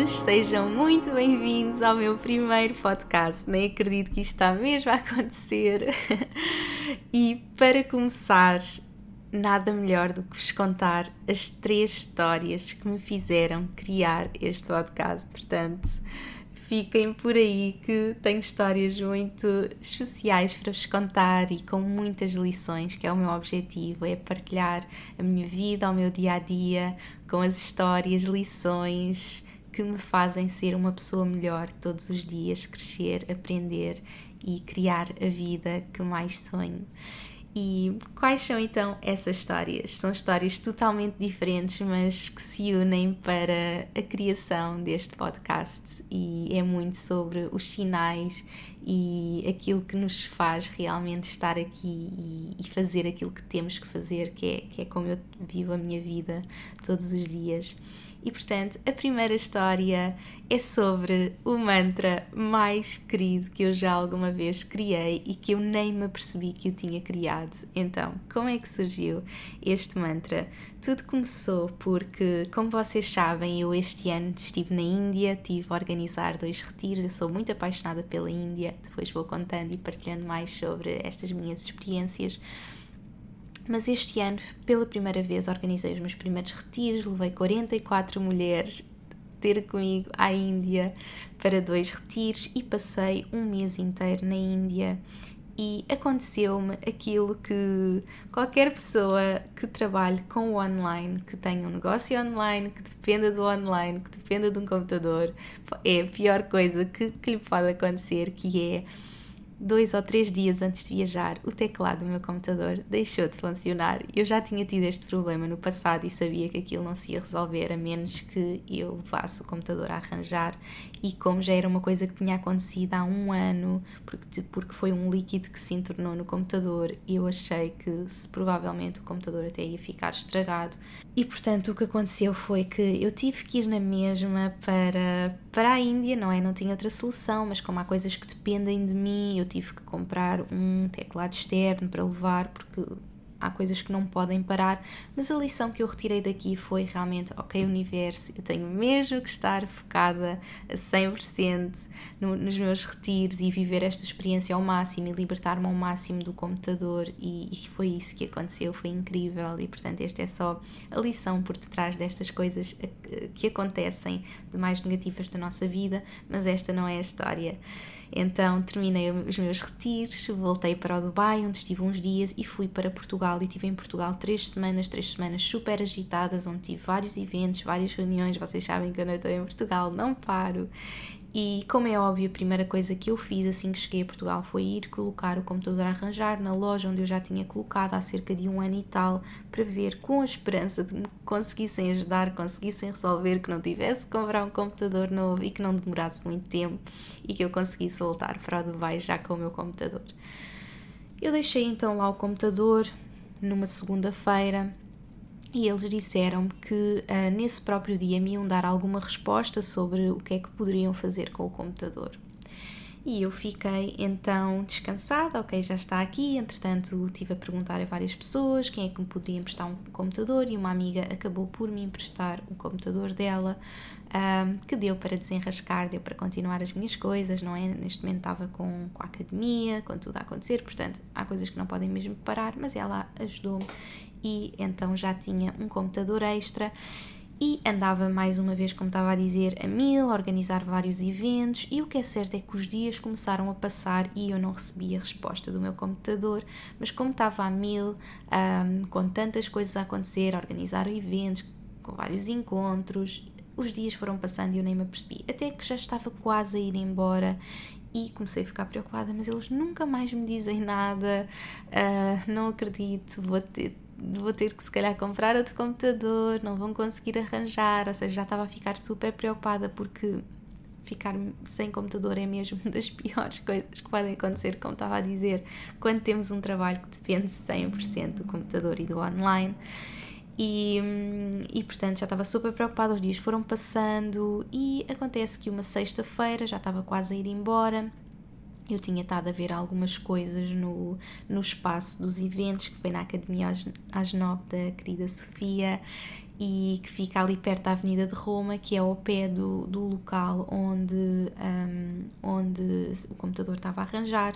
Todos, sejam muito bem-vindos ao meu primeiro podcast. Nem acredito que isto está mesmo a acontecer. e para começar, nada melhor do que vos contar as três histórias que me fizeram criar este podcast. Portanto, fiquem por aí que tenho histórias muito especiais para vos contar e com muitas lições, que é o meu objetivo, é partilhar a minha vida, o meu dia a dia, com as histórias, lições que me fazem ser uma pessoa melhor todos os dias, crescer, aprender e criar a vida que mais sonho. E quais são então essas histórias? São histórias totalmente diferentes, mas que se unem para a criação deste podcast, e é muito sobre os sinais e aquilo que nos faz realmente estar aqui e, fazer aquilo que temos que fazer, que é, que é como eu vivo a minha vida todos os dias. E portanto, a primeira história é sobre o mantra mais querido que eu já alguma vez criei e que eu nem me apercebi que eu tinha criado. Então, como é que surgiu este mantra? Tudo começou porque, como vocês sabem, eu este ano estive na Índia, tive a organizar dois retiros, eu sou muito apaixonada pela Índia, depois vou contando e partilhando mais sobre estas minhas experiências. Mas este ano, pela primeira vez, organizei os meus primeiros retiros, levei 44 mulheres ter comigo à Índia para dois retiros e passei um mês inteiro na Índia. E aconteceu-me aquilo que qualquer pessoa que trabalhe com o online, que tenha um negócio online, que dependa do online, que dependa de um computador, é a pior coisa que, que lhe pode acontecer, que é dois ou três dias antes de viajar, o teclado do meu computador deixou de funcionar. Eu já tinha tido este problema no passado e sabia que aquilo não se ia resolver a menos que eu levasse o computador a arranjar. E como já era uma coisa que tinha acontecido há um ano, porque, porque foi um líquido que se entornou no computador, eu achei que se, provavelmente o computador até ia ficar estragado. E portanto o que aconteceu foi que eu tive que ir na mesma para, para a Índia, não é? Não tinha outra solução, mas como há coisas que dependem de mim, eu tive que comprar um teclado externo para levar, porque há coisas que não podem parar, mas a lição que eu retirei daqui foi realmente, ok, universo, eu tenho mesmo que estar focada a 100% no, nos meus retiros e viver esta experiência ao máximo e libertar-me ao máximo do computador e, e, foi isso que aconteceu, foi incrível e portanto esta é só a lição por detrás destas coisas que acontecem de mais negativas da nossa vida, mas esta não é a história. Então terminei os meus retiros, voltei para o Dubai, onde estive uns dias e fui para Portugal e tive em Portugal três semanas, três semanas super agitadas, onde tive vários eventos, várias reuniões. Vocês sabem que eu não estou em Portugal, não paro. E como é óbvio, a primeira coisa que eu fiz assim que cheguei a Portugal foi ir colocar o computador a arranjar na loja onde eu já tinha colocado há cerca de um ano e tal, para ver com a esperança de me conseguissem ajudar, conseguissem resolver, que não tivesse que comprar um computador novo e que não demorasse muito tempo e que eu conseguisse voltar para o Dubai já com o meu computador. Eu deixei então lá o computador numa segunda-feira e eles disseram-me que uh, nesse próprio dia me iam dar alguma resposta sobre o que é que poderiam fazer com o computador. E eu fiquei então descansada, ok, já está aqui. Entretanto, tive a perguntar a várias pessoas quem é que me poderia emprestar um computador e uma amiga acabou por me emprestar o computador dela, um, que deu para desenrascar, deu para continuar as minhas coisas, não é? Neste momento estava com, com a academia, com tudo a acontecer, portanto, há coisas que não podem mesmo parar, mas ela ajudou-me e então já tinha um computador extra e andava mais uma vez, como estava a dizer, a mil, a organizar vários eventos. E o que é certo é que os dias começaram a passar e eu não recebia a resposta do meu computador, mas como estava a mil, um, com tantas coisas a acontecer, a organizar eventos, com vários encontros, os dias foram passando e eu nem me apercebi. Até que já estava quase a ir embora e comecei a ficar preocupada, mas eles nunca mais me dizem nada, uh, não acredito, vou ter vou ter que se calhar comprar outro computador, não vão conseguir arranjar, ou seja, já estava a ficar super preocupada porque ficar sem computador é mesmo das piores coisas que podem acontecer, como estava a dizer, quando temos um trabalho que depende 100% do computador e do online. E, hum, e portanto já estava super preocupada, os dias foram passando e acontece que uma sexta-feira já estava quase a ir embora. Eu tinha estado a ver algumas coisas no, no espaço dos eventos, que foi na Academia às, às 9 da querida Sofia, e que fica ali perto da Avenida de Roma, que é ao pé do, do local onde, um, onde o computador estava a arranjar.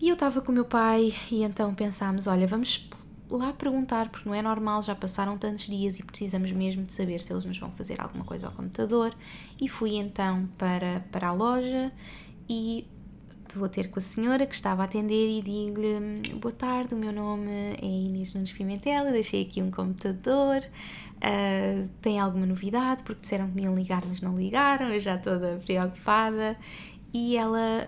E eu estava com o meu pai e então pensámos: olha, vamos lá perguntar, porque não é normal, já passaram tantos dias e precisamos mesmo de saber se eles nos vão fazer alguma coisa ao computador. E fui então para, para a loja e vou ter com a senhora que estava a atender e digo-lhe: Boa tarde, o meu nome é Inês Nunes Pimentel, deixei aqui um computador. Uh, tem alguma novidade? Porque disseram que me iam ligar, mas não ligaram, eu já toda preocupada. E ela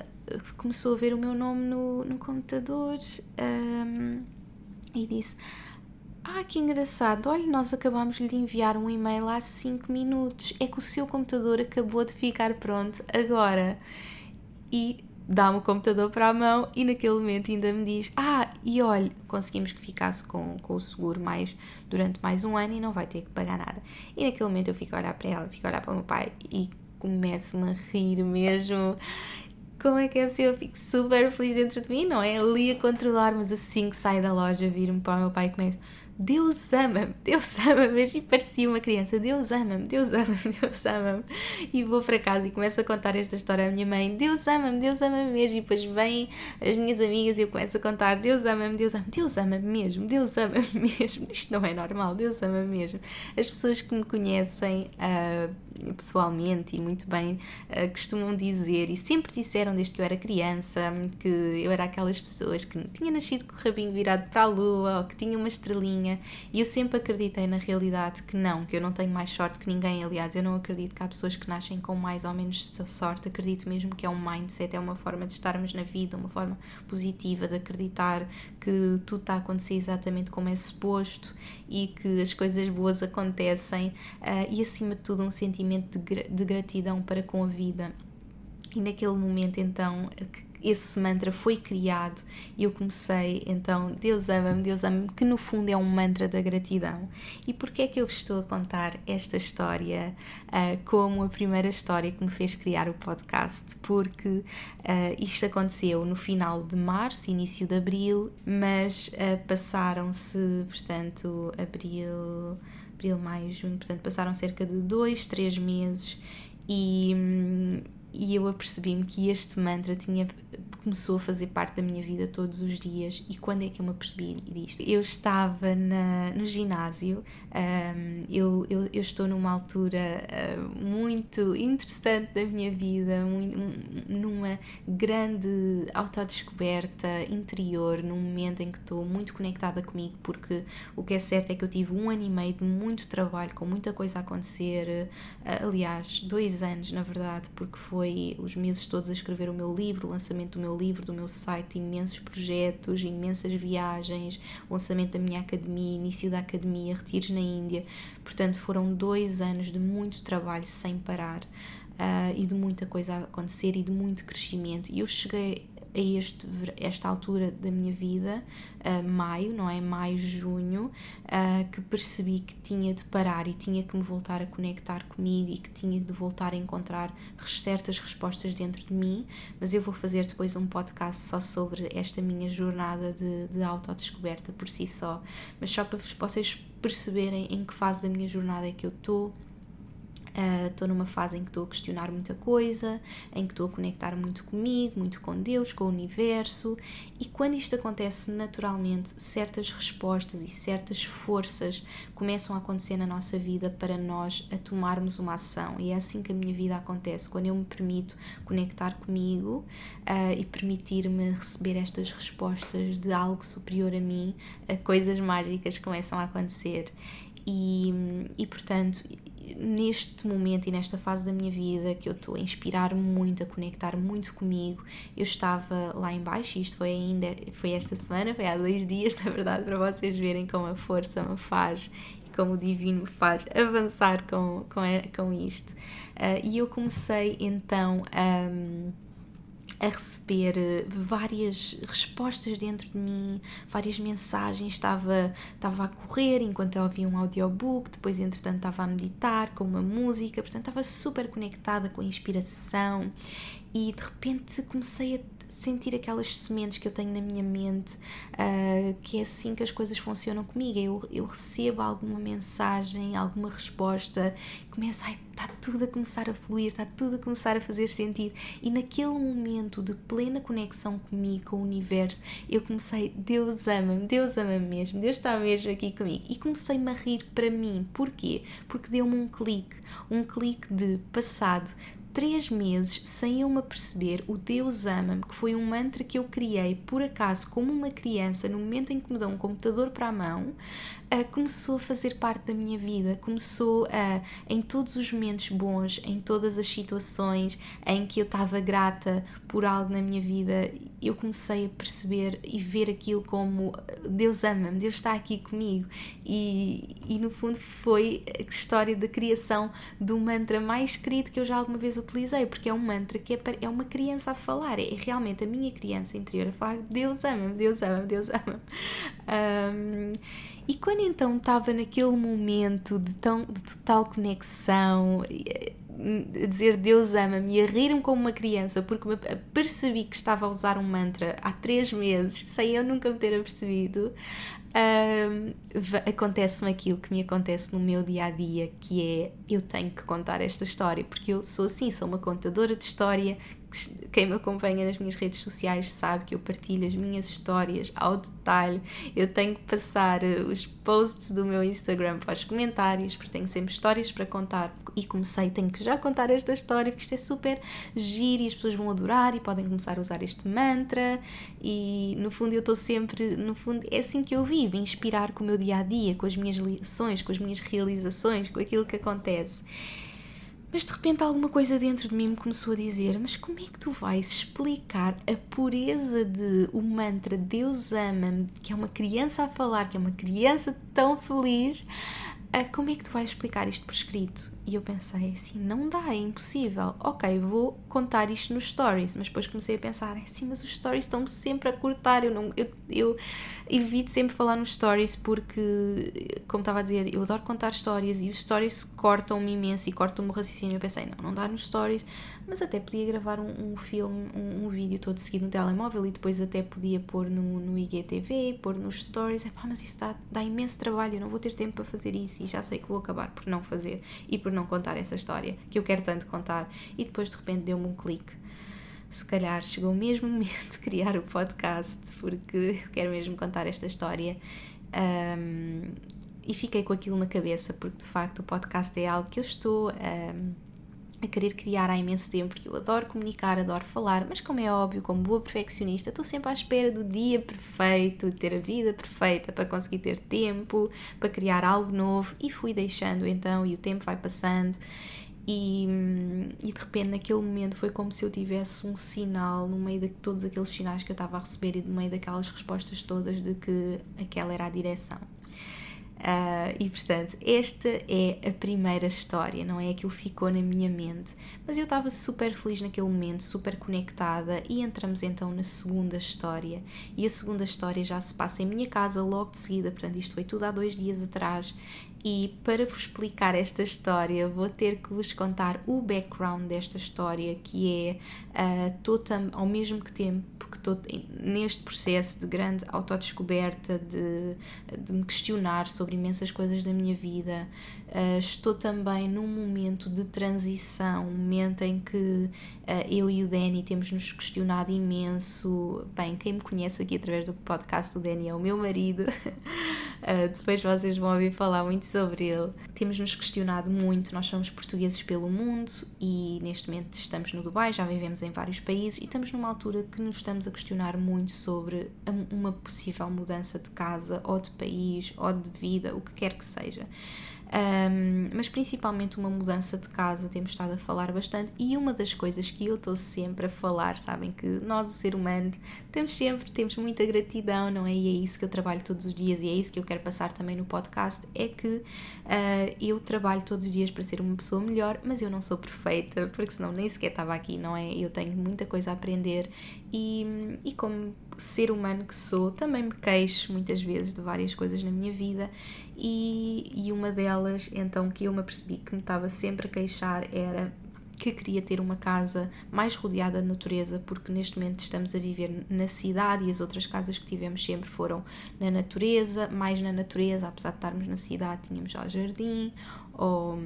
começou a ver o meu nome no, no computador. Um, e disse: Ah, que engraçado, olha, nós acabámos de enviar um e-mail há 5 minutos. É que o seu computador acabou de ficar pronto agora. E dá-me o computador para a mão e naquele momento ainda me diz: Ah, e olha, conseguimos que ficasse com, com o seguro mais durante mais um ano e não vai ter que pagar nada. E naquele momento eu fico a olhar para ela, fico a olhar para o meu pai e começo-me a rir mesmo como é que é possível? Eu fico super feliz dentro de mim, não é? Ali a controlar, mas assim que sai da loja, viro-me para o meu pai e começo. Deus ama-me, Deus ama-me, e parecia uma criança, Deus ama-me, Deus ama-me, Deus ama-me. E vou para casa e começo a contar esta história à minha mãe, Deus ama-me, Deus ama-me mesmo. E depois vêm as minhas amigas e eu começo a contar, Deus ama-me, Deus ama-me, Deus ama-me mesmo, Deus ama-me mesmo. Isto não é normal, Deus ama-me mesmo. As pessoas que me conhecem uh, pessoalmente e muito bem uh, costumam dizer, e sempre disseram desde que eu era criança, que eu era aquelas pessoas que tinha nascido com o rabinho virado para a lua ou que tinha uma estrelinha e eu sempre acreditei na realidade que não, que eu não tenho mais sorte que ninguém. Aliás, eu não acredito que há pessoas que nascem com mais ou menos sorte. Acredito mesmo que é um mindset, é uma forma de estarmos na vida, uma forma positiva de acreditar que tudo está a acontecer exatamente como é suposto e que as coisas boas acontecem uh, e, acima de tudo, um sentimento de, de gratidão para com a vida. E naquele momento, então, que esse mantra foi criado e eu comecei então Deus ama-me, Deus ama-me, que no fundo é um mantra da gratidão. E porquê é que eu vos estou a contar esta história uh, como a primeira história que me fez criar o podcast? Porque uh, isto aconteceu no final de março, início de abril, mas uh, passaram-se, portanto, abril, abril, maio, junho, portanto, passaram cerca de dois, três meses e. Hum, e eu apercebi-me que este mantra tinha, começou a fazer parte da minha vida todos os dias. E quando é que eu me apercebi disto? Eu estava na, no ginásio, um, eu, eu, eu, estou numa altura uh, muito interessante da minha vida, muito, numa grande autodescoberta interior, num momento em que estou muito conectada comigo, porque o que é certo é que eu tive um ano e meio de muito trabalho, com muita coisa a acontecer, uh, aliás, dois anos na verdade, porque foi os meses todos a escrever o meu livro, o lançamento do meu livro, do meu site, imensos projetos, imensas viagens, lançamento da minha academia, início da academia, retiros na Índia. Portanto, foram dois anos de muito trabalho sem parar. Uh, e de muita coisa a acontecer e de muito crescimento. E eu cheguei a este, esta altura da minha vida, uh, maio, não é? Maio, junho, uh, que percebi que tinha de parar e tinha que me voltar a conectar comigo e que tinha de voltar a encontrar certas respostas dentro de mim. Mas eu vou fazer depois um podcast só sobre esta minha jornada de, de autodescoberta por si só. Mas só para vocês perceberem em que fase da minha jornada é que eu estou Estou uh, numa fase em que estou a questionar muita coisa, em que estou a conectar muito comigo, muito com Deus, com o universo, e quando isto acontece naturalmente, certas respostas e certas forças começam a acontecer na nossa vida para nós a tomarmos uma ação, e é assim que a minha vida acontece, quando eu me permito conectar comigo uh, e permitir-me receber estas respostas de algo superior a mim, uh, coisas mágicas começam a acontecer. E, e portanto, neste momento e nesta fase da minha vida que eu estou a inspirar muito, a conectar muito comigo, eu estava lá embaixo, isto foi ainda, foi esta semana, foi há dois dias, na verdade, para vocês verem como a força me faz e como o divino me faz avançar com, com, com isto. Uh, e eu comecei então a. Um, a receber eh, várias respostas dentro de mim, várias mensagens. Estava, estava a correr enquanto eu ouvia um audiobook, depois, entretanto, estava a meditar com uma música, portanto, estava super conectada com a inspiração e de repente comecei a sentir aquelas sementes que eu tenho na minha mente, uh, que é assim que as coisas funcionam comigo. Eu, eu recebo alguma mensagem, alguma resposta, começo, ai, está tudo a começar a fluir, está tudo a começar a fazer sentido. E naquele momento de plena conexão comigo, com o universo, eu comecei, Deus ama-me, Deus ama-me mesmo, Deus está mesmo aqui comigo. E comecei-me a rir para mim. Porquê? Porque deu-me um clique, um clique de passado três meses sem eu me aperceber o Deus ama-me, que foi um mantra que eu criei por acaso como uma criança no momento em que me dão um computador para a mão, uh, começou a fazer parte da minha vida, começou a, em todos os momentos bons, em todas as situações em que eu estava grata por algo na minha vida, eu comecei a perceber e ver aquilo como Deus ama-me, Deus está aqui comigo. E, e no fundo foi a história da criação do mantra mais querido que eu já alguma vez utilizei, porque é um mantra que é, é uma criança a falar, é realmente a minha criança interior a falar: Deus ama-me, Deus ama-me, Deus ama-me. Um, e quando então estava naquele momento de, tão, de total conexão, a dizer Deus ama-me e a rir-me como uma criança porque me percebi que estava a usar um mantra há três meses sem eu nunca me ter apercebido, acontece-me aquilo que me acontece no meu dia a dia, que é eu tenho que contar esta história, porque eu sou assim, sou uma contadora de história quem me acompanha nas minhas redes sociais sabe que eu partilho as minhas histórias ao detalhe. Eu tenho que passar eh, os posts do meu Instagram para os comentários, porque tenho sempre histórias para contar. E comecei, tenho que já contar esta história, porque isto é super giro e as pessoas vão adorar e podem começar a usar este mantra. E no fundo, eu estou sempre, no fundo, é assim que eu vivo, inspirar com o meu dia a dia, com as minhas lições, com as minhas realizações, com aquilo que acontece. Mas de repente alguma coisa dentro de mim me começou a dizer: Mas como é que tu vais explicar a pureza de o mantra Deus ama-me, que é uma criança a falar, que é uma criança tão feliz? Como é que tu vais explicar isto por escrito? E eu pensei assim, não dá, é impossível. Ok, vou contar isto nos stories, mas depois comecei a pensar, assim, mas os stories estão-me sempre a cortar, eu, não, eu, eu evito sempre falar nos stories porque, como estava a dizer, eu adoro contar histórias e os stories cortam-me imenso e cortam-me o raciocínio. Eu pensei, não, não dá nos stories, mas até podia gravar um, um filme, um, um, vídeo todo seguido no telemóvel e depois até podia pôr no, no IGTV, pôr nos stories. É pá, mas isso dá, dá imenso trabalho, eu não vou ter tempo para fazer isso e já sei que vou acabar por não fazer e por não contar essa história que eu quero tanto contar e depois de repente deu-me um clique. Se calhar chegou o mesmo momento de criar o podcast porque eu quero mesmo contar esta história. Um, e fiquei com aquilo na cabeça porque de facto o podcast é algo que eu estou um, a querer criar há imenso tempo, porque eu adoro comunicar, adoro falar, mas como é óbvio, como boa perfeccionista, estou sempre à espera do dia perfeito, de ter a vida perfeita para conseguir ter tempo, para criar algo novo e fui deixando então e o tempo vai passando e, e, de repente naquele momento foi como se eu tivesse um sinal no meio de todos aqueles sinais que eu estava a receber e no meio daquelas respostas todas de que aquela era a direção. Uh, e portanto, esta é a primeira história, não é? Aquilo ficou na minha mente. Mas eu estava super feliz naquele momento, super conectada, e entramos então na segunda história. E a segunda história já se passa em minha casa logo de seguida, portanto, isto foi tudo há dois dias atrás. E para vos explicar esta história, vou ter que vos contar o background desta história, que é uh, estou ao mesmo tempo que estou neste processo de grande autodescoberta, de, de me questionar sobre imensas coisas da minha vida, uh, estou também num momento de transição, um momento em que uh, eu e o Danny temos nos questionado imenso. Bem, quem me conhece aqui através do podcast, o Danny é o meu marido. depois vocês vão ouvir falar muito sobre ele. Temos nos questionado muito, nós somos portugueses pelo mundo e neste momento estamos no Dubai, já vivemos em vários países e estamos numa altura que nos estamos a questionar muito sobre uma possível mudança de casa ou de país ou de vida, o que quer que seja. Um, mas principalmente uma mudança de casa, temos estado a falar bastante. E uma das coisas que eu estou sempre a falar, sabem que nós, o ser humano, temos sempre, temos muita gratidão, não é? E é isso que eu trabalho todos os dias e é isso que eu quero passar também no podcast: é que uh, eu trabalho todos os dias para ser uma pessoa melhor, mas eu não sou perfeita, porque senão nem sequer estava aqui, não é? Eu tenho muita coisa a aprender e, e como ser humano que sou, também me queixo muitas vezes de várias coisas na minha vida e, e uma delas, então, que eu me apercebi que me estava sempre a queixar era que queria ter uma casa mais rodeada de natureza, porque neste momento estamos a viver na cidade e as outras casas que tivemos sempre foram na natureza, mais na natureza, apesar de estarmos na cidade, tínhamos já jardim ou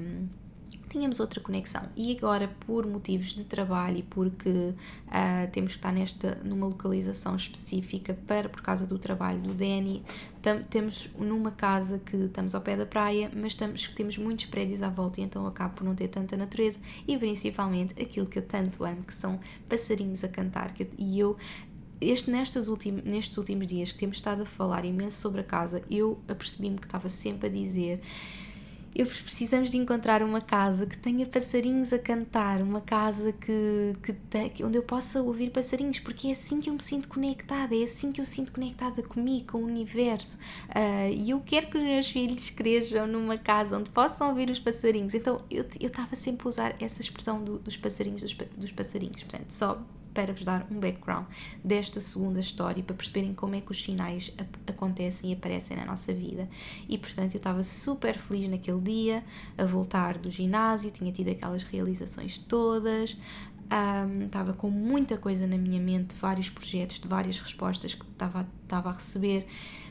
tínhamos outra conexão. E agora, por motivos de trabalho e porque uh, temos que estar nesta, numa localização específica para, por causa do trabalho do Danny, temos numa casa que estamos ao pé da praia, mas temos muitos prédios à volta e então acabo por não ter tanta natureza e principalmente aquilo que eu tanto amo, que são passarinhos a cantar. Eu, e eu este, nestes, últimos, nestes últimos dias que temos estado a falar imenso sobre a casa, eu apercebi-me que estava sempre a dizer eu precisamos de encontrar uma casa que tenha passarinhos a cantar, uma casa que, que, te, onde eu possa ouvir passarinhos, porque é assim que eu me sinto conectada, é assim que eu sinto conectada comigo, com o universo. Uh, e eu quero que os meus filhos cresçam numa casa onde possam ouvir os passarinhos. Então eu estava sempre a usar essa expressão do, dos passarinhos, dos, dos passarinhos. Portanto, só para vos dar um background desta segunda história para perceberem como é que os sinais acontecem e aparecem na nossa vida. E portanto eu estava super feliz naquele dia a voltar do ginásio, tinha tido aquelas realizações todas, um, estava com muita coisa na minha mente, vários projetos, de várias respostas que estava, estava a receber,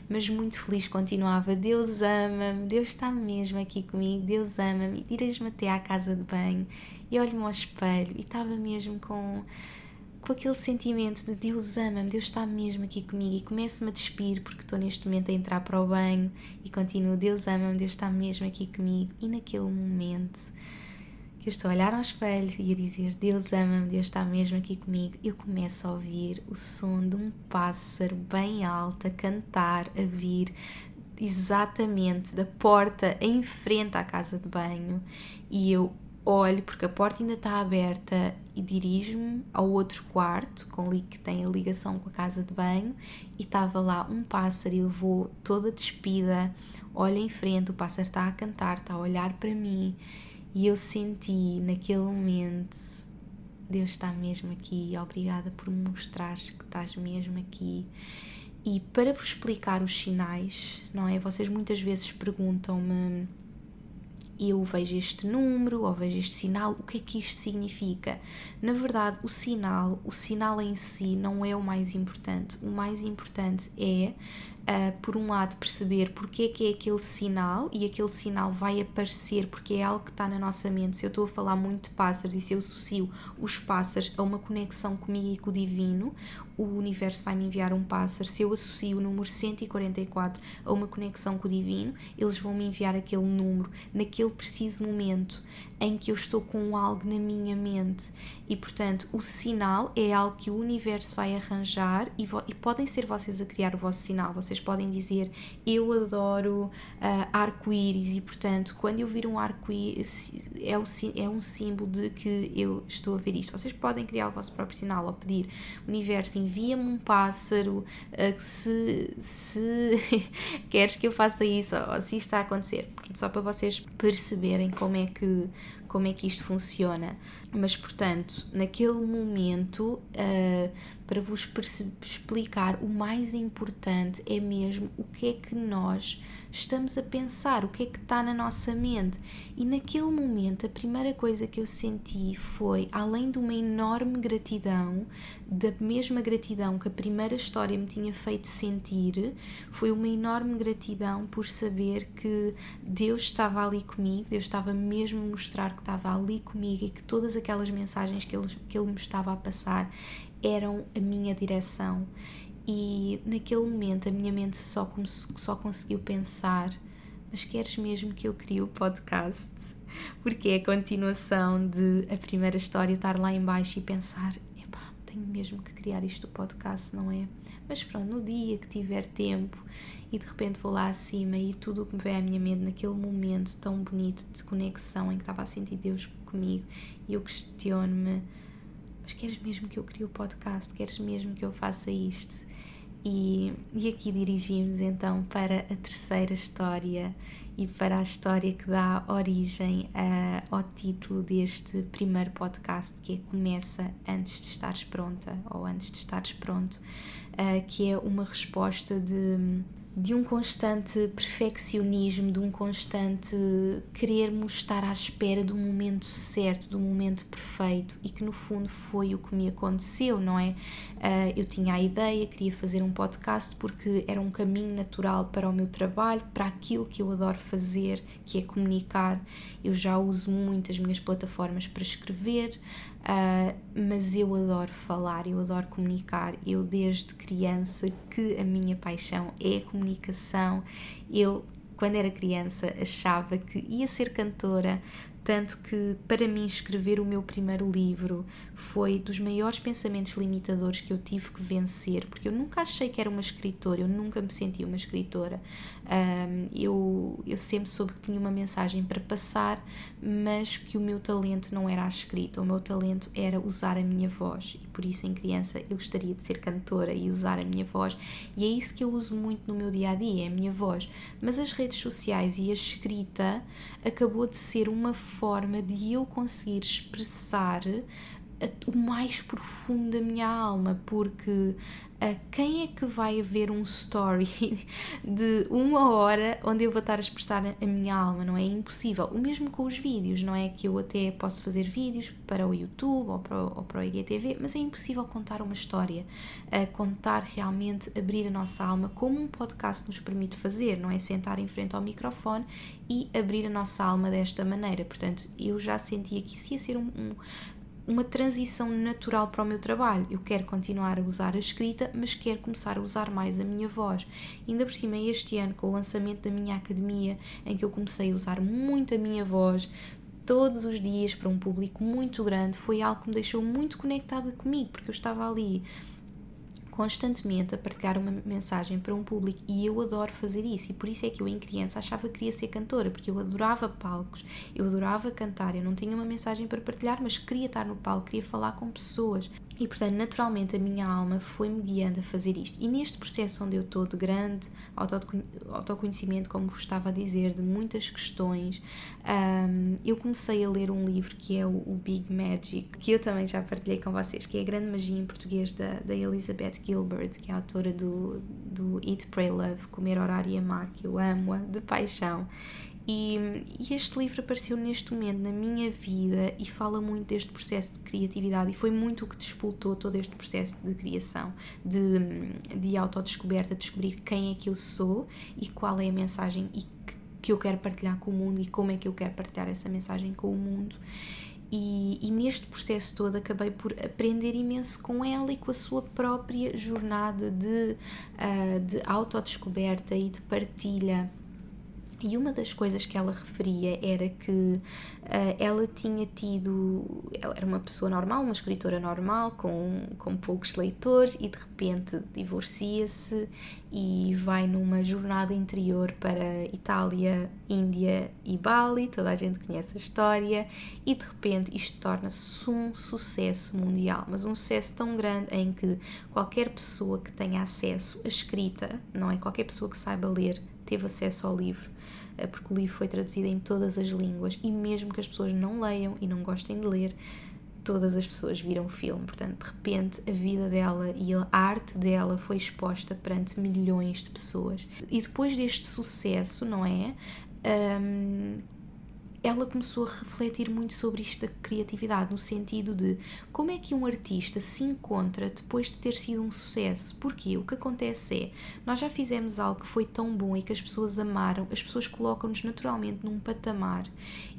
mas muito feliz continuava. Deus ama-me, Deus está mesmo aqui comigo, Deus ama-me. E tiras-me até à casa de banho e olho-me ao espelho e estava mesmo com com aquele sentimento de Deus ama-me, Deus está mesmo aqui comigo e começo-me a despir porque estou neste momento a entrar para o banho e continuo, Deus ama-me, Deus está mesmo aqui comigo. E naquele momento que eu estou a olhar ao espelho e a dizer Deus ama-me, Deus está mesmo aqui comigo, eu começo a ouvir o som de um pássaro bem alto a cantar, a vir exatamente da porta em frente à casa de banho e eu olho porque a porta ainda está aberta e dirijo-me ao outro quarto com que tem a ligação com a casa de banho e estava lá um pássaro e eu vou toda despida, olho em frente, o pássaro está a cantar, está a olhar para mim e eu senti naquele momento Deus está mesmo aqui, obrigada por me mostrares que estás mesmo aqui. E para vos explicar os sinais, não é? Vocês muitas vezes perguntam-me eu vejo este número ou vejo este sinal, o que é que isto significa? Na verdade, o sinal, o sinal em si não é o mais importante. O mais importante é uh, por um lado, perceber porque é que é aquele sinal e aquele sinal vai aparecer porque é algo que está na nossa mente. Se eu estou a falar muito de pássaros e se eu associo os pássaros a uma conexão comigo e com o divino, o universo vai me enviar um pássaro. Se eu associo o número 144 a uma conexão com o divino, eles vão me enviar aquele número naquele preciso momento em que eu estou com algo na minha mente. E portanto, o sinal é algo que o universo vai arranjar e, e podem ser vocês a criar o vosso sinal. Vocês podem dizer eu adoro uh, arco-íris e portanto, quando eu vir um arco-íris é, é um símbolo de que eu estou a ver isto. Vocês podem criar o vosso próprio sinal ou pedir universo envia-me um pássaro uh, se, se queres que eu faça isso ou se isto está a acontecer. Só para vocês perceberem como é que como é que isto funciona. Mas, portanto, naquele momento, uh, para vos explicar, o mais importante é mesmo o que é que nós estamos a pensar, o que é que está na nossa mente. E naquele momento, a primeira coisa que eu senti foi, além de uma enorme gratidão, da mesma gratidão que a primeira história me tinha feito sentir, foi uma enorme gratidão por saber que Deus estava ali comigo, Deus estava mesmo a mostrar que estava ali comigo e que todas aquelas mensagens que ele, que ele me estava a passar eram a minha direção e naquele momento a minha mente só, só conseguiu pensar: mas queres mesmo que eu crie o podcast? Porque é a continuação de a primeira história estar lá embaixo e pensar: epá, tenho mesmo que criar isto o podcast, não é? mas pronto, no dia que tiver tempo e de repente vou lá acima e tudo o que me vem à minha mente naquele momento tão bonito de conexão em que estava a sentir Deus comigo e eu questiono-me mas queres mesmo que eu crie o podcast? Queres mesmo que eu faça isto? E, e aqui dirigimos então para a terceira história e para a história que dá origem uh, ao título deste primeiro podcast, que é Começa Antes de Estares Pronta, ou Antes de Estares Pronto, uh, que é uma resposta de de um constante perfeccionismo, de um constante querermos estar à espera do momento certo, do momento perfeito e que no fundo foi o que me aconteceu, não é? Uh, eu tinha a ideia, queria fazer um podcast porque era um caminho natural para o meu trabalho, para aquilo que eu adoro fazer, que é comunicar. Eu já uso muito as minhas plataformas para escrever, Uh, mas eu adoro falar, eu adoro comunicar. Eu, desde criança, que a minha paixão é a comunicação. Eu, quando era criança, achava que ia ser cantora, tanto que, para mim, escrever o meu primeiro livro foi dos maiores pensamentos limitadores que eu tive que vencer, porque eu nunca achei que era uma escritora, eu nunca me senti uma escritora. Um, eu, eu sempre soube que tinha uma mensagem para passar, mas que o meu talento não era a escrita, o meu talento era usar a minha voz. E por isso, em criança, eu gostaria de ser cantora e usar a minha voz, e é isso que eu uso muito no meu dia a dia, é a minha voz. Mas as redes sociais e a escrita acabou de ser uma forma de eu conseguir expressar o mais profundo da minha alma, porque uh, quem é que vai ver um story de uma hora onde eu vou estar a expressar a minha alma? Não é impossível. O mesmo com os vídeos, não é que eu até posso fazer vídeos para o YouTube ou para o, ou para o IGTV, mas é impossível contar uma história, uh, contar realmente, abrir a nossa alma, como um podcast nos permite fazer, não é? Sentar em frente ao microfone e abrir a nossa alma desta maneira. Portanto, eu já sentia que isso ia ser um, um uma transição natural para o meu trabalho. Eu quero continuar a usar a escrita, mas quero começar a usar mais a minha voz. Ainda por cima, este ano, com o lançamento da minha academia, em que eu comecei a usar muito a minha voz, todos os dias para um público muito grande, foi algo que me deixou muito conectada comigo, porque eu estava ali constantemente a partilhar uma mensagem para um público e eu adoro fazer isso. E por isso é que eu, em criança, achava que queria ser cantora, porque eu adorava palcos, eu adorava cantar. Eu não tinha uma mensagem para partilhar, mas queria estar no palco, queria falar com pessoas. E portanto, naturalmente, a minha alma foi-me guiando a fazer isto. E neste processo onde eu estou de grande autoconhecimento, como vos estava a dizer, de muitas questões, um, eu comecei a ler um livro que é o, o, Big Magic, que eu também já partilhei com vocês, que é a Grande Magia em Português da, da Elizabeth Gilbert, que é autora do, do Eat, Pray, Love, Comer, Orar e Amar, que eu amo-a de paixão. E, e, este livro apareceu neste momento na minha vida e fala muito deste processo de criatividade e foi muito o que despoltou todo este processo de criação, de, de autodescoberta, descobrir quem é que eu sou e qual é a mensagem e que, que eu quero partilhar com o mundo e como é que eu quero partilhar essa mensagem com o mundo. E, e, neste processo todo acabei por aprender imenso com ela e com a sua própria jornada de, uh, de autodescoberta e de partilha e uma das coisas que ela referia era que uh, ela tinha tido. Ela era uma pessoa normal, uma escritora normal, com, com poucos leitores, e de repente divorcia-se e vai numa jornada interior para Itália, Índia e Bali. Toda a gente conhece a história, e de repente isto torna-se um sucesso mundial. Mas um sucesso tão grande em que qualquer pessoa que tenha acesso à escrita, não é? Qualquer pessoa que saiba ler teve acesso ao livro, porque o livro foi traduzido em todas as línguas e mesmo que as pessoas não leiam e não gostem de ler, todas as pessoas viram o filme. Portanto, de repente, a vida dela e a arte dela foi exposta perante milhões de pessoas. E depois deste sucesso, não é? Um, ela começou a refletir muito sobre isto da criatividade, no sentido de como é que um artista se encontra depois de ter sido um sucesso. Porque o que acontece é, nós já fizemos algo que foi tão bom e que as pessoas amaram, as pessoas colocam-nos naturalmente num patamar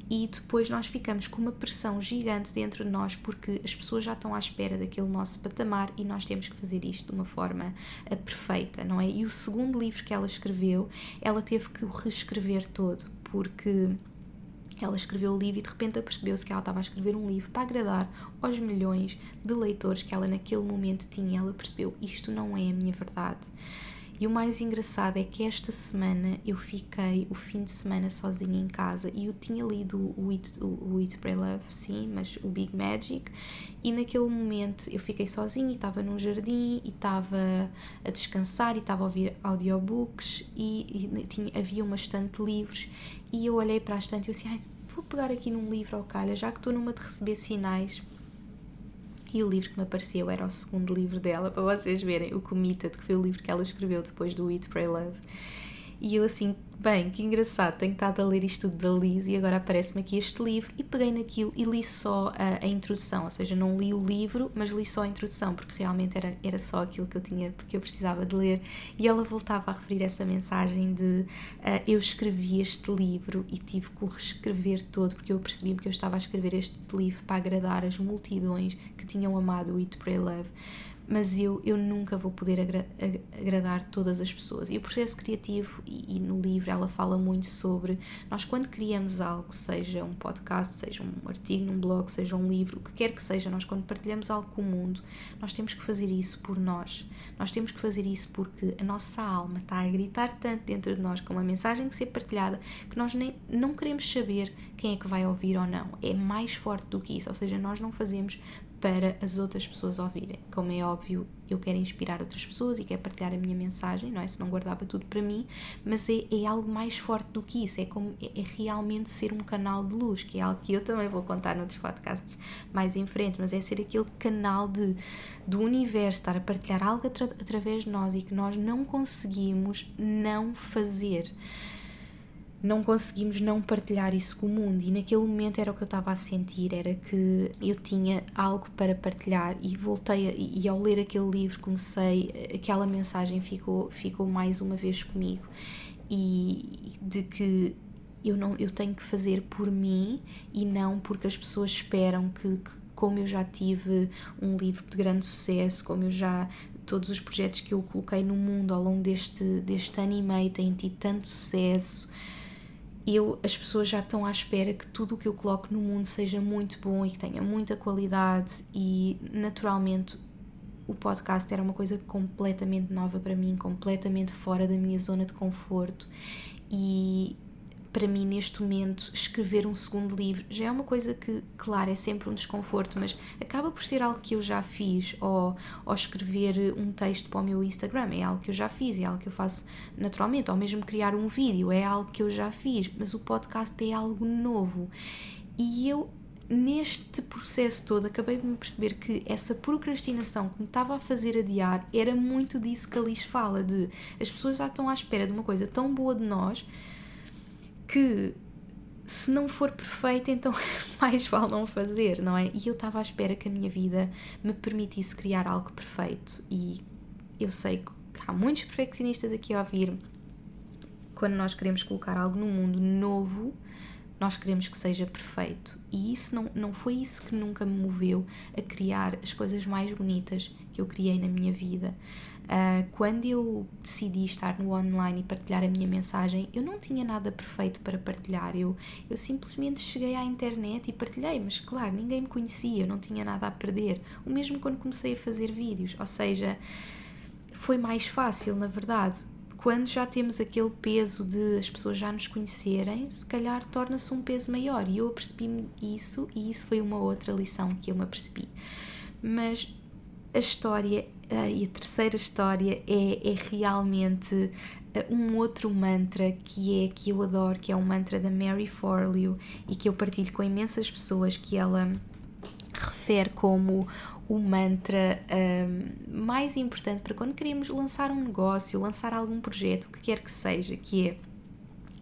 e depois nós ficamos com uma pressão gigante dentro de nós porque as pessoas já estão à espera daquele nosso patamar e nós temos que fazer isto de uma forma uh, perfeita, não é? E o segundo livro que ela escreveu, ela teve que o reescrever todo porque ela escreveu o livro e de repente apercebeu-se que ela estava a escrever um livro para agradar aos milhões de leitores que ela naquele momento tinha. Ela percebeu: isto não é a minha verdade. E o mais engraçado é que esta semana eu fiquei o fim de semana sozinha em casa e eu tinha lido o Eat, o Eat Pray Love, sim, mas o Big Magic, e naquele momento eu fiquei sozinha e estava num jardim e estava a descansar e estava a ouvir audiobooks e, e tinha, havia uma estante de livros. E eu olhei para a estante e eu assim, vou pegar aqui num livro ao calha, já que estou numa de receber sinais e o livro que me apareceu era o segundo livro dela, para vocês verem, o Committed, que foi o livro que ela escreveu depois do Eat, Pray, Love. E eu assim, bem, que engraçado, tenho estado a ler isto da Liz e agora aparece-me aqui este livro e peguei naquilo e li só a, a, introdução, ou seja, não li o livro, mas li só a introdução, porque realmente era, era só aquilo que eu tinha, porque eu precisava de ler. E ela voltava a referir essa mensagem de uh, eu escrevi este livro e tive que o reescrever todo, porque eu percebi que eu estava a escrever este livro para agradar as multidões que tinham amado o Eat, Pray, Love mas eu, eu nunca vou poder agra agradar todas as pessoas. E o processo criativo, e, e, no livro ela fala muito sobre nós, quando criamos algo, seja um podcast, seja um artigo num blog, seja um livro, o que quer que seja, nós, quando partilhamos algo com o mundo, nós temos que fazer isso por nós. Nós temos que fazer isso porque a nossa alma está a gritar tanto dentro de nós com uma mensagem que ser partilhada que nós nem, não queremos saber quem é que vai ouvir ou não. É mais forte do que isso, ou seja, nós não fazemos para as outras pessoas ouvirem. Como é óbvio, eu quero inspirar outras pessoas e quero partilhar a minha mensagem, não é? Se não guardava tudo para mim, mas é, é algo mais forte do que isso, é, como, é, é, realmente ser um canal de luz, que é algo que eu também vou contar noutros podcasts mais em frente, mas é ser aquele canal de, do universo, estar a partilhar algo atra, através de nós e que nós não conseguimos não fazer não conseguimos não partilhar isso com o mundo. E naquele momento era o que eu estava a sentir era que eu tinha algo para partilhar. E voltei a, e ao ler aquele livro comecei aquela mensagem ficou ficou mais uma vez comigo. E de que eu não eu tenho que fazer por mim e não porque as pessoas esperam que, que como eu já tive um livro de grande sucesso, como eu já todos os projetos que eu coloquei no mundo ao longo deste, deste ano e meio têm tido tanto sucesso, eu, as pessoas já estão à espera que tudo o que eu coloco no mundo seja muito bom e que tenha muita qualidade e naturalmente o podcast era uma coisa completamente nova para mim, completamente fora da minha zona de conforto e para mim, neste momento, escrever um segundo livro já é uma coisa que, claro, é sempre um desconforto, mas acaba por ser algo que eu já fiz, ou, ou escrever um texto para o meu Instagram é algo que eu já fiz, é algo que eu faço naturalmente, ou mesmo criar um vídeo é algo que eu já fiz, mas o podcast é algo novo. E eu neste processo todo acabei de me perceber que essa procrastinação que me estava a fazer adiar era muito disso que a Liz fala, de as pessoas já estão à espera de uma coisa tão boa de nós que se não for perfeito, então mais vale não fazer, não é? E eu estava à espera que a minha vida me permitisse criar algo perfeito. E eu sei que há muitos perfeccionistas aqui a ouvir. Quando nós queremos colocar algo no mundo novo, nós queremos que seja perfeito. E isso não, não foi isso que nunca me moveu a criar as coisas mais bonitas que eu criei na minha vida. Uh, quando eu decidi estar no online e partilhar a minha mensagem, eu não tinha nada perfeito para partilhar. Eu, eu simplesmente cheguei à internet e partilhei, mas claro, ninguém me conhecia, eu não tinha nada a perder. O mesmo quando comecei a fazer vídeos, ou seja, foi mais fácil, na verdade. Quando já temos aquele peso de as pessoas já nos conhecerem, se calhar torna-se um peso maior. E eu percebi isso, e isso foi uma outra lição que eu me apercebi. Mas a história uh, e a terceira história é, é realmente uh, um outro mantra que é que eu adoro, que é um mantra da Mary Forleo e que eu partilho com imensas pessoas que ela refere como o mantra um, mais importante para quando queremos lançar um negócio, lançar algum projeto, o que quer que seja, que é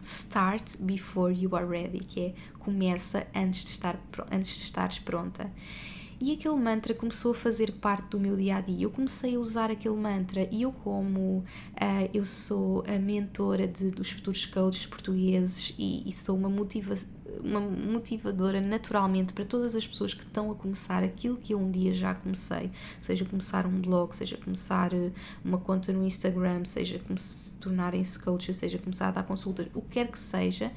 Start before you are ready, que é começa antes de, estar, antes de estares pronta. E aquele mantra começou a fazer parte do meu dia a dia. Eu comecei a usar aquele mantra e eu, como uh, eu sou a mentora de, dos futuros coaches portugueses e, e, sou uma motiva uma motivadora naturalmente para todas as pessoas que estão a começar aquilo que eu um dia já comecei, seja começar um blog, seja começar eh, uma conta no Instagram, seja se tornarem-se coaches, seja começar a dar consultas, o que quer que seja,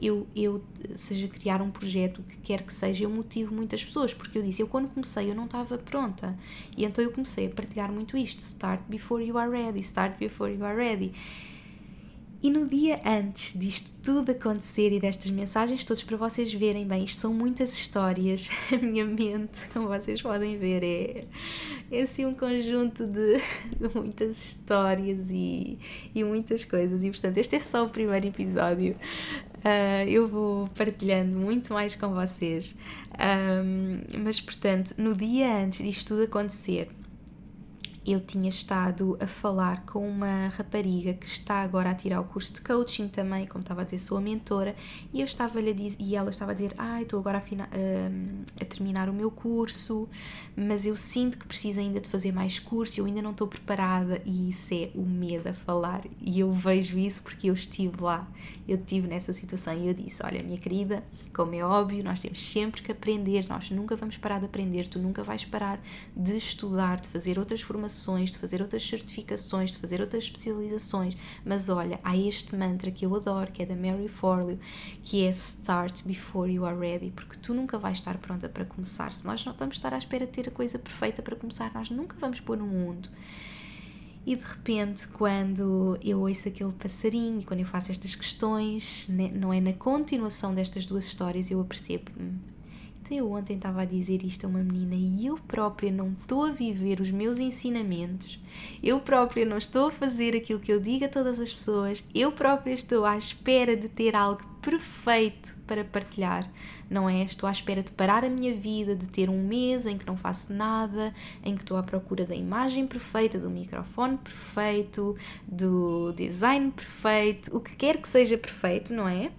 eu, eu seja criar um projeto, o que quer que seja, eu motivo muitas pessoas, porque eu disse, eu quando comecei eu não estava pronta, e então eu comecei a partilhar muito isto, start before you are ready, start before you are ready. E no dia antes disto tudo acontecer e destas mensagens todas para vocês verem bem, isto são muitas histórias, a minha mente, como vocês podem ver, é, é assim um conjunto de, de muitas histórias e, e muitas coisas. E portanto, este é só o primeiro episódio. Uh, eu vou partilhando muito mais com vocês. Um, mas portanto, no dia antes disto tudo acontecer, eu tinha estado a falar com uma rapariga que está agora a tirar o curso de coaching também, como estava a dizer, sou a mentora, e eu estava-lhe a dizer, e ela estava a dizer, ah, estou agora a, a, a, terminar o meu curso, mas eu sinto que preciso ainda de fazer mais curso, eu ainda não estou preparada, e isso é o medo a falar, e eu vejo isso porque eu estive lá, eu estive nessa situação, e eu disse, olha, minha querida, como é óbvio, nós temos sempre que aprender, nós nunca vamos parar de aprender, tu nunca vais parar de estudar, de fazer outras formações, formações, de fazer outras certificações, de fazer outras especializações, mas olha, há este mantra que eu adoro, que é da Mary Forleo, que é Start Before You Are Ready, porque tu nunca vais estar pronta para começar. Se nós não vamos estar à espera de ter a coisa perfeita para começar, nós nunca vamos pôr no mundo. E de repente, quando eu ouço aquele passarinho e quando eu faço estas questões, né, não é na continuação destas duas histórias, eu apercebo, então eu ontem estava a dizer isto a uma menina e eu própria não estou a viver os meus ensinamentos, eu própria não estou a fazer aquilo que eu digo a todas as pessoas, eu própria estou à espera de ter algo perfeito para partilhar, não é? Estou à espera de parar a minha vida, de ter um mês em que não faço nada, em que estou à procura da imagem perfeita, do microfone perfeito, do design perfeito, o que quer que seja perfeito, não é?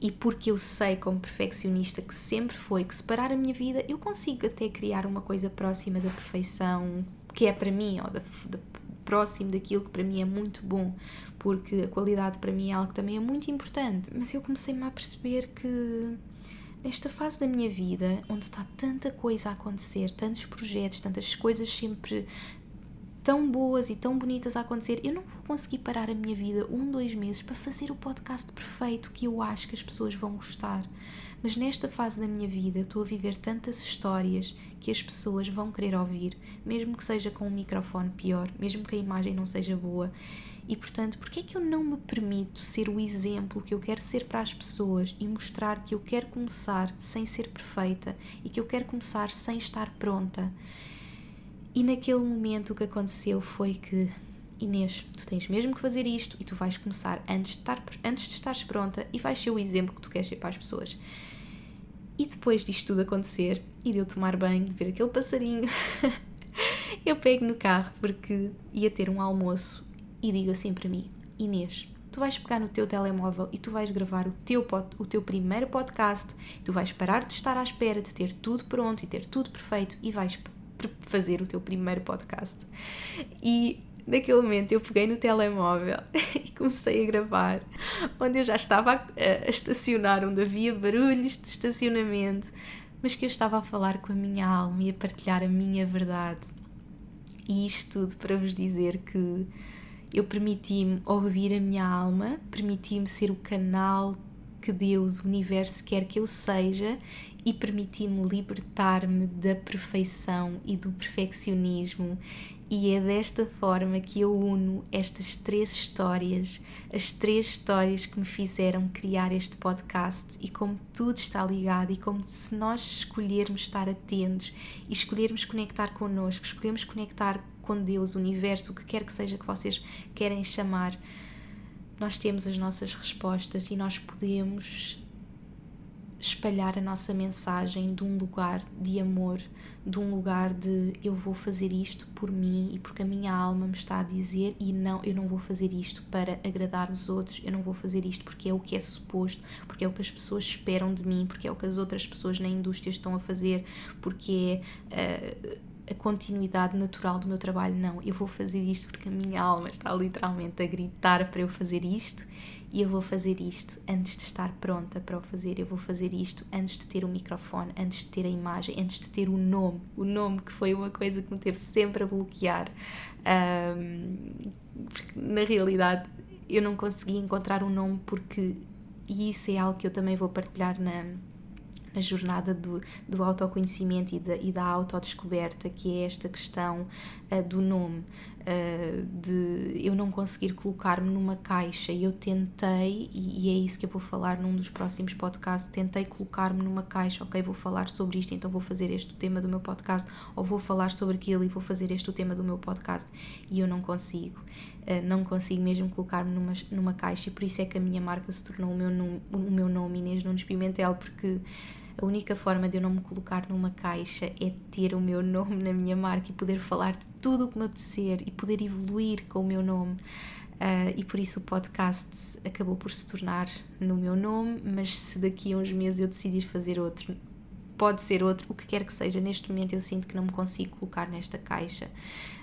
E porque eu sei como perfeccionista que sempre foi que separar a minha vida eu consigo até criar uma coisa próxima da perfeição que é para mim ou da, da, próximo daquilo que para mim é muito bom porque a qualidade para mim é algo que também é muito importante. Mas eu comecei-me a perceber que nesta fase da minha vida onde está tanta coisa a acontecer tantos projetos tantas coisas sempre tão boas e tão bonitas a acontecer, eu não vou conseguir parar a minha vida um, dois meses para fazer o podcast perfeito que eu acho que as pessoas vão gostar. Mas nesta fase da minha vida estou a viver tantas histórias que as pessoas vão querer ouvir, mesmo que seja com um microfone pior, mesmo que a imagem não seja boa. E portanto, por que é que eu não me permito ser o exemplo que eu quero ser para as pessoas e mostrar que eu quero começar sem ser perfeita e que eu quero começar sem estar pronta? E naquele momento o que aconteceu foi que Inês, tu tens mesmo que fazer isto e tu vais começar antes de, estar, antes de estares pronta e vais ser o exemplo que tu queres ser para as pessoas. E depois disto tudo acontecer e de eu tomar banho, de ver aquele passarinho, eu pego no carro porque ia ter um almoço e digo assim para mim: Inês, tu vais pegar no teu telemóvel e tu vais gravar o teu, o teu primeiro podcast, tu vais parar de estar à espera de ter tudo pronto e ter tudo perfeito e vais fazer o teu primeiro podcast. E naquele momento eu peguei no telemóvel e comecei a gravar, onde eu já estava a, a estacionar, onde havia barulhos de estacionamento, mas que eu estava a falar com a minha alma e a partilhar a minha verdade. E isto tudo para vos dizer que eu permiti-me ouvir a minha alma, permiti-me ser o canal que Deus, o universo quer que eu seja e permiti-me libertar-me da perfeição e do perfeccionismo. E é desta forma que eu uno estas três histórias, as três histórias que me fizeram criar este podcast e como tudo está ligado e como se nós escolhermos estar atentos e escolhermos conectar connosco, escolhermos conectar com Deus, o universo, o que quer que seja que vocês querem chamar, nós temos as nossas respostas e nós podemos espalhar a nossa mensagem de um lugar de amor, de um lugar de eu vou fazer isto por mim e porque a minha alma me está a dizer e não, eu não vou fazer isto para agradar os outros, eu não vou fazer isto porque é o que é suposto, porque é o que as pessoas esperam de mim, porque é o que as outras pessoas na indústria estão a fazer, porque é uh, a continuidade natural do meu trabalho. Não, eu vou fazer isto porque a minha alma está literalmente a gritar para eu fazer isto e eu vou fazer isto antes de estar pronta para o fazer. Eu vou fazer isto antes de ter o microfone, antes de ter a imagem, antes de ter o nome. O nome que foi uma coisa que me teve sempre a bloquear. Um, porque na realidade eu não consegui encontrar um nome porque. E isso é algo que eu também vou partilhar na, na jornada do, do autoconhecimento e da, e da autodescoberta, que é esta questão uh, do nome, uh, de eu não conseguir colocar-me numa caixa. E eu tentei, e, e, é isso que eu vou falar num dos próximos podcasts, tentei colocar-me numa caixa, ok, vou falar sobre isto, então vou fazer este o tema do meu podcast, ou vou falar sobre aquilo e vou fazer este o tema do meu podcast, e eu não consigo. Uh, não consigo mesmo colocar-me numa, numa caixa e por isso é que a minha marca se tornou o meu nome, o meu nome Inês Nunes Pimentel, porque a única forma de eu não me colocar numa caixa é ter o meu nome na minha marca e poder falar de tudo o que me apetecer e poder evoluir com o meu nome. Uh, e por isso o podcast acabou por se tornar no meu nome, mas se daqui a uns meses eu decidir fazer outro, pode ser outro, o que quer que seja. Neste momento eu sinto que não me consigo colocar nesta caixa.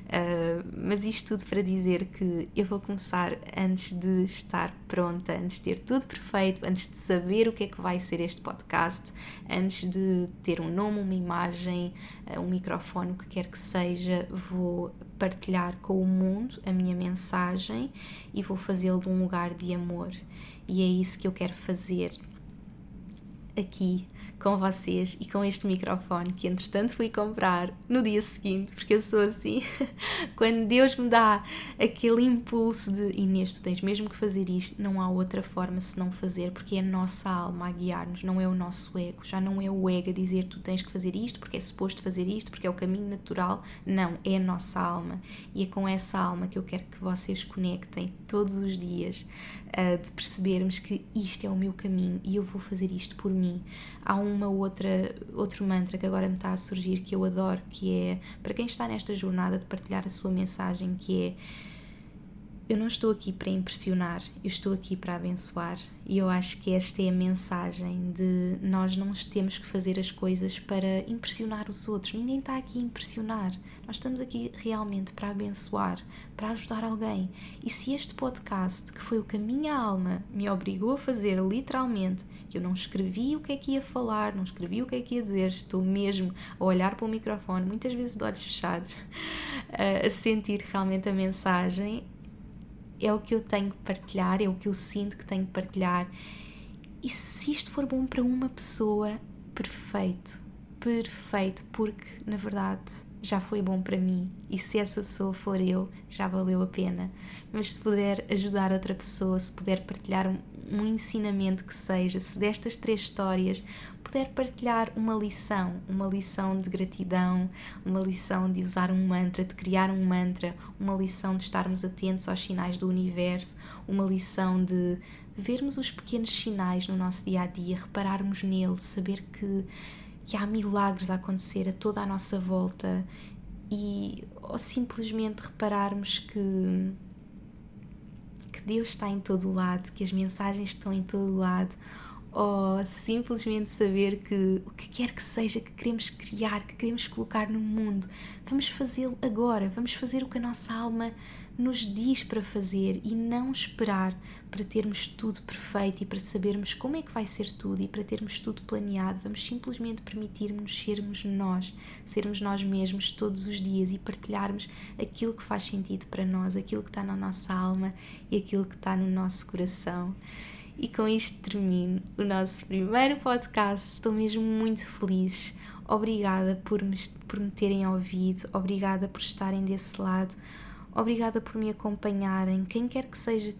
Uh, mas isto tudo para dizer que eu vou começar antes de estar pronta, antes de ter tudo perfeito, antes de saber o que é que vai ser este podcast, antes de ter um nome, uma imagem, uh, um microfone, o que quer que seja, vou partilhar com o mundo a minha mensagem e vou fazê-lo de um lugar de amor. E é isso que eu quero fazer aqui com vocês e com este microfone que entretanto fui comprar no dia seguinte, porque eu sou assim, quando Deus me dá aquele impulso de Inês, tu tens mesmo que fazer isto, não há outra forma senão fazer, porque é a nossa alma a guiar-nos, não é o nosso ego, já não é o ego a dizer tu tens que fazer isto, porque é suposto fazer isto, porque é o caminho natural, não, é a nossa alma e é com essa alma que eu quero que vocês conectem todos os dias, uh, de percebermos que isto é o meu caminho e eu vou fazer isto por mim. Há uma outra outro mantra que agora me está a surgir que eu adoro, que é para quem está nesta jornada de partilhar a sua mensagem, que é eu não estou aqui para impressionar, eu estou aqui para abençoar. E eu acho que esta é a mensagem de nós não temos que fazer as coisas para impressionar os outros. Ninguém está aqui a impressionar. Nós estamos aqui realmente para abençoar, para ajudar alguém. E se este podcast, que foi o que a minha alma me obrigou a fazer, literalmente, que eu não escrevi o que é que ia falar, não escrevi o que é que ia dizer, estou mesmo a olhar para o microfone, muitas vezes de olhos fechados, a sentir realmente a mensagem é o que eu tenho que partilhar, é o que eu sinto que tenho que partilhar. E se isto for bom para uma pessoa, perfeito, perfeito, porque na verdade já foi bom para mim e se essa pessoa for eu, já valeu a pena. Mas se puder ajudar outra pessoa, se puder partilhar um, ensinamento que seja, se destas três histórias puder partilhar uma lição, uma lição de gratidão, uma lição de usar um mantra, de criar um mantra, uma lição de estarmos atentos aos sinais do universo, uma lição de vermos os pequenos sinais no nosso dia a dia, repararmos nele, saber que, que há milagres a acontecer a toda a nossa volta e ou simplesmente repararmos que que Deus está em todo o lado, que as mensagens estão em todo o lado, ou simplesmente saber que o que quer que seja que queremos criar, que queremos colocar no mundo, vamos fazê-lo agora, vamos fazer o que a nossa alma nos diz para fazer e não esperar para termos tudo perfeito e para sabermos como é que vai ser tudo e para termos tudo planeado. Vamos simplesmente permitir-nos sermos nós, sermos nós mesmos todos os dias e partilharmos aquilo que faz sentido para nós, aquilo que está na nossa alma e aquilo que está no nosso coração. E com isto termino o nosso primeiro podcast. Estou mesmo muito feliz. Obrigada por me, por me terem ouvido, obrigada por estarem desse lado, obrigada por me acompanharem. Quem quer que seja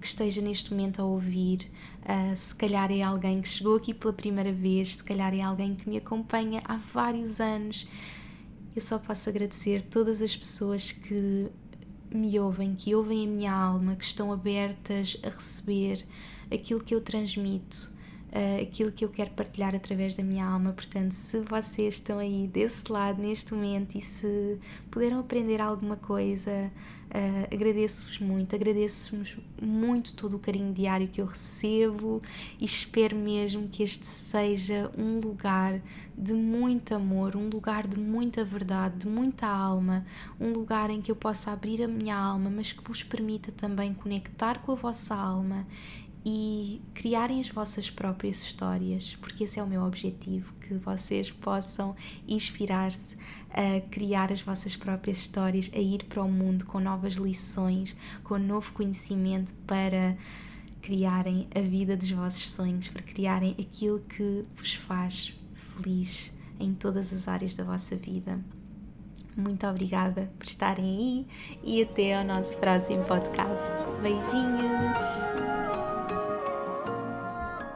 que esteja neste momento a ouvir, uh, se calhar é alguém que chegou aqui pela primeira vez, se calhar é alguém que me acompanha há vários anos. Eu só posso agradecer todas as pessoas que me ouvem, que ouvem a minha alma, que estão abertas a receber aquilo que eu transmito, uh, aquilo que eu quero partilhar através da minha alma. Portanto, se vocês estão aí desse lado neste momento e se puderam aprender alguma coisa, Uh, agradeço-vos muito, agradeço-vos muito todo o carinho diário que eu recebo e espero mesmo que este seja um lugar de muito amor, um lugar de muita verdade, de muita alma, um lugar em que eu possa abrir a minha alma, mas que vos permita também conectar com a vossa alma e criarem as vossas próprias histórias, porque esse é o meu objetivo, que vocês possam inspirar-se a criar as vossas próprias histórias, a ir para o mundo com novas lições, com novo conhecimento para criarem a vida dos vossos sonhos, para criarem aquilo que vos faz feliz em todas as áreas da vossa vida. Muito obrigada por estarem aí e até ao nosso próximo podcast. Beijinhos!